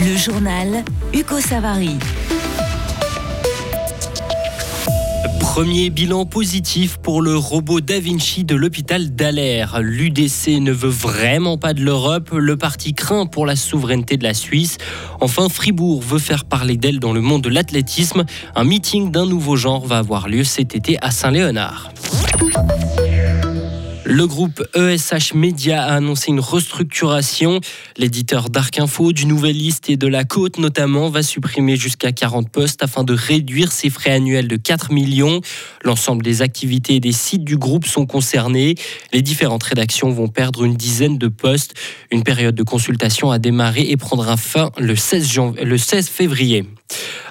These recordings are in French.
Le journal Hugo Savary. Premier bilan positif pour le robot Da Vinci de l'hôpital d'Aller. L'UDC ne veut vraiment pas de l'Europe. Le parti craint pour la souveraineté de la Suisse. Enfin, Fribourg veut faire parler d'elle dans le monde de l'athlétisme. Un meeting d'un nouveau genre va avoir lieu cet été à Saint-Léonard. Le groupe ESH Media a annoncé une restructuration. L'éditeur d'Arc Info, du Nouvelliste et de La Côte notamment va supprimer jusqu'à 40 postes afin de réduire ses frais annuels de 4 millions. L'ensemble des activités et des sites du groupe sont concernés. Les différentes rédactions vont perdre une dizaine de postes. Une période de consultation a démarré et prendra fin le 16, le 16 février.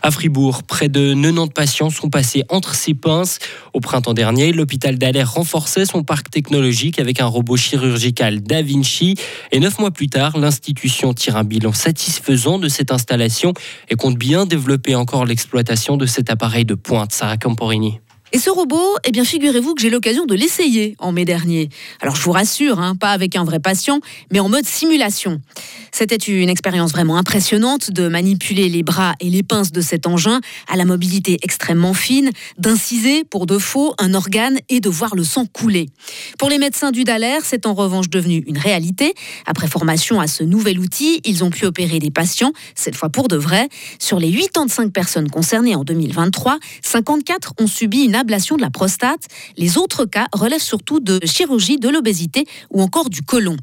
À Fribourg, près de 90 patients sont passés entre ses pinces. Au printemps dernier, l'hôpital d'Aller renforçait son parc technologique avec un robot chirurgical Da Vinci. Et neuf mois plus tard, l'institution tire un bilan satisfaisant de cette installation et compte bien développer encore l'exploitation de cet appareil de pointe. Sarah Camporini. Et ce robot, eh bien, figurez-vous que j'ai l'occasion de l'essayer en mai dernier. Alors, je vous rassure, hein, pas avec un vrai patient, mais en mode simulation. C'était une expérience vraiment impressionnante de manipuler les bras et les pinces de cet engin à la mobilité extrêmement fine, d'inciser pour de faux un organe et de voir le sang couler. Pour les médecins du Daler, c'est en revanche devenu une réalité. Après formation à ce nouvel outil, ils ont pu opérer des patients, cette fois pour de vrai. Sur les 85 personnes concernées en 2023, 54 ont subi une ablation de la prostate. Les autres cas relèvent surtout de chirurgie, de l'obésité ou encore du côlon.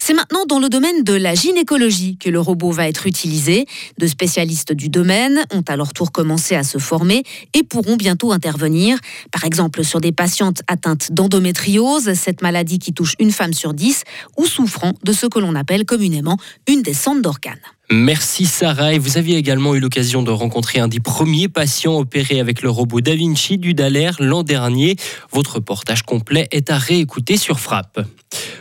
C'est maintenant dans le domaine de la gynécologie que le robot va être utilisé. De spécialistes du domaine ont à leur tour commencé à se former et pourront bientôt intervenir. Par exemple, sur des patientes atteintes d'endométriose, cette maladie qui touche une femme sur dix, ou souffrant de ce que l'on appelle communément une descente d'organes. Merci Sarah. Et vous aviez également eu l'occasion de rencontrer un des premiers patients opérés avec le robot Da Vinci du Daler l'an dernier. Votre reportage complet est à réécouter sur Frappe.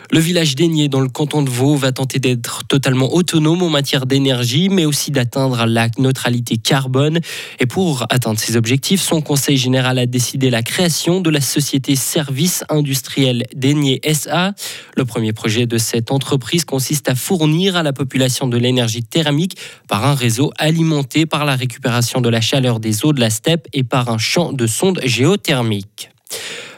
Le village d'Aigné dans le canton de Vaud va tenter d'être totalement autonome en matière d'énergie, mais aussi d'atteindre la neutralité carbone. Et pour atteindre ces objectifs, son conseil général a décidé la création de la société Service Industriel d'Aigné SA. Le premier projet de cette entreprise consiste à fournir à la population de l'énergie thermique par un réseau alimenté par la récupération de la chaleur des eaux de la steppe et par un champ de sondes géothermiques.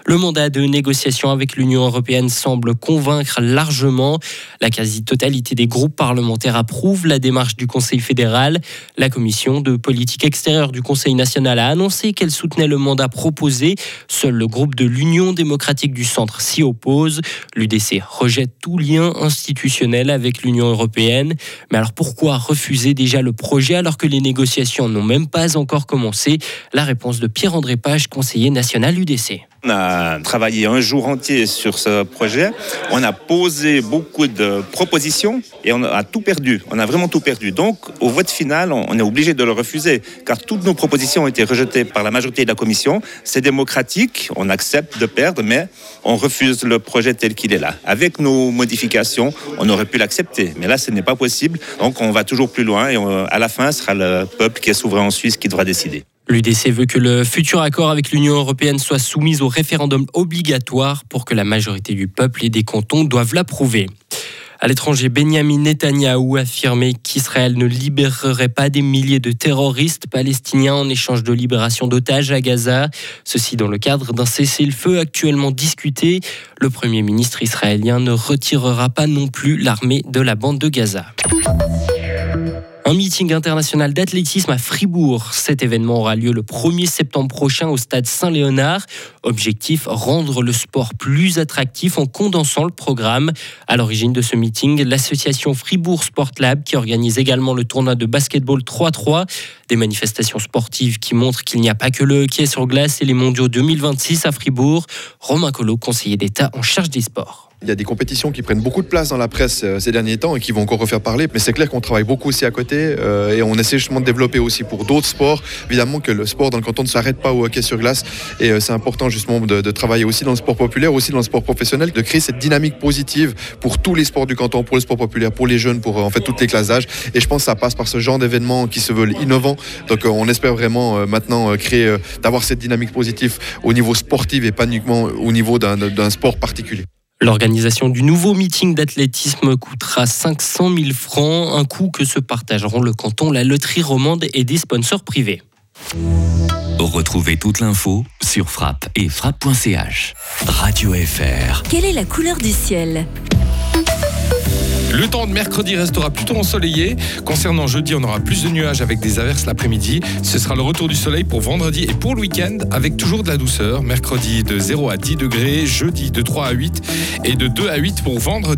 Le mandat de négociation avec l'Union européenne semble convaincre largement. La quasi-totalité des groupes parlementaires approuvent la démarche du Conseil fédéral. La commission de politique extérieure du Conseil national a annoncé qu'elle soutenait le mandat proposé. Seul le groupe de l'Union démocratique du centre s'y oppose. L'UDC rejette tout lien institutionnel avec l'Union européenne. Mais alors pourquoi refuser déjà le projet alors que les négociations n'ont même pas encore commencé? La réponse de Pierre-André Page, conseiller national UDC. On a travaillé un jour entier sur ce projet. On a posé beaucoup de propositions et on a tout perdu. On a vraiment tout perdu. Donc, au vote final, on est obligé de le refuser car toutes nos propositions ont été rejetées par la majorité de la commission. C'est démocratique. On accepte de perdre, mais on refuse le projet tel qu'il est là. Avec nos modifications, on aurait pu l'accepter. Mais là, ce n'est pas possible. Donc, on va toujours plus loin et à la fin, ce sera le peuple qui est souverain en Suisse qui devra décider. L'UDC veut que le futur accord avec l'Union européenne soit soumis au référendum obligatoire pour que la majorité du peuple et des cantons doivent l'approuver. À l'étranger, Benjamin Netanyahou a affirmé qu'Israël ne libérerait pas des milliers de terroristes palestiniens en échange de libération d'otages à Gaza. Ceci dans le cadre d'un cessez-le-feu actuellement discuté. Le Premier ministre israélien ne retirera pas non plus l'armée de la bande de Gaza. Un meeting international d'athlétisme à Fribourg. Cet événement aura lieu le 1er septembre prochain au stade Saint-Léonard. Objectif, rendre le sport plus attractif en condensant le programme. À l'origine de ce meeting, l'association Fribourg Sport Lab qui organise également le tournoi de basketball 3-3. Des manifestations sportives qui montrent qu'il n'y a pas que le hockey sur glace et les mondiaux 2026 à Fribourg. Romain Collot, conseiller d'État en charge des sports. Il y a des compétitions qui prennent beaucoup de place dans la presse euh, ces derniers temps et qui vont encore refaire parler. Mais c'est clair qu'on travaille beaucoup aussi à côté euh, et on essaie justement de développer aussi pour d'autres sports. Évidemment que le sport dans le canton ne s'arrête pas au hockey sur glace et euh, c'est important justement de, travailler aussi dans le sport populaire, aussi dans le sport professionnel, de créer cette dynamique positive pour tous les sports du canton, pour le sport populaire, pour les jeunes, pour en fait toutes les classes d'âge. Et je pense que ça passe par ce genre d'événements qui se veulent innovants. Donc on espère vraiment maintenant créer, d'avoir cette dynamique positive au niveau sportif et pas uniquement au niveau d'un sport particulier. L'organisation du nouveau meeting d'athlétisme coûtera 500 000 francs, un coût que se partageront le canton, la loterie romande et des sponsors privés. Retrouvez toute l'info sur frappe et frappe.ch. Radio FR. Quelle est la couleur du ciel? Le temps de mercredi restera plutôt ensoleillé. Concernant jeudi, on aura plus de nuages avec des averses l'après-midi. Ce sera le retour du soleil pour vendredi et pour le week-end avec toujours de la douceur. Mercredi de 0 à 10 degrés, jeudi de 3 à 8 et de 2 à 8 pour vendredi.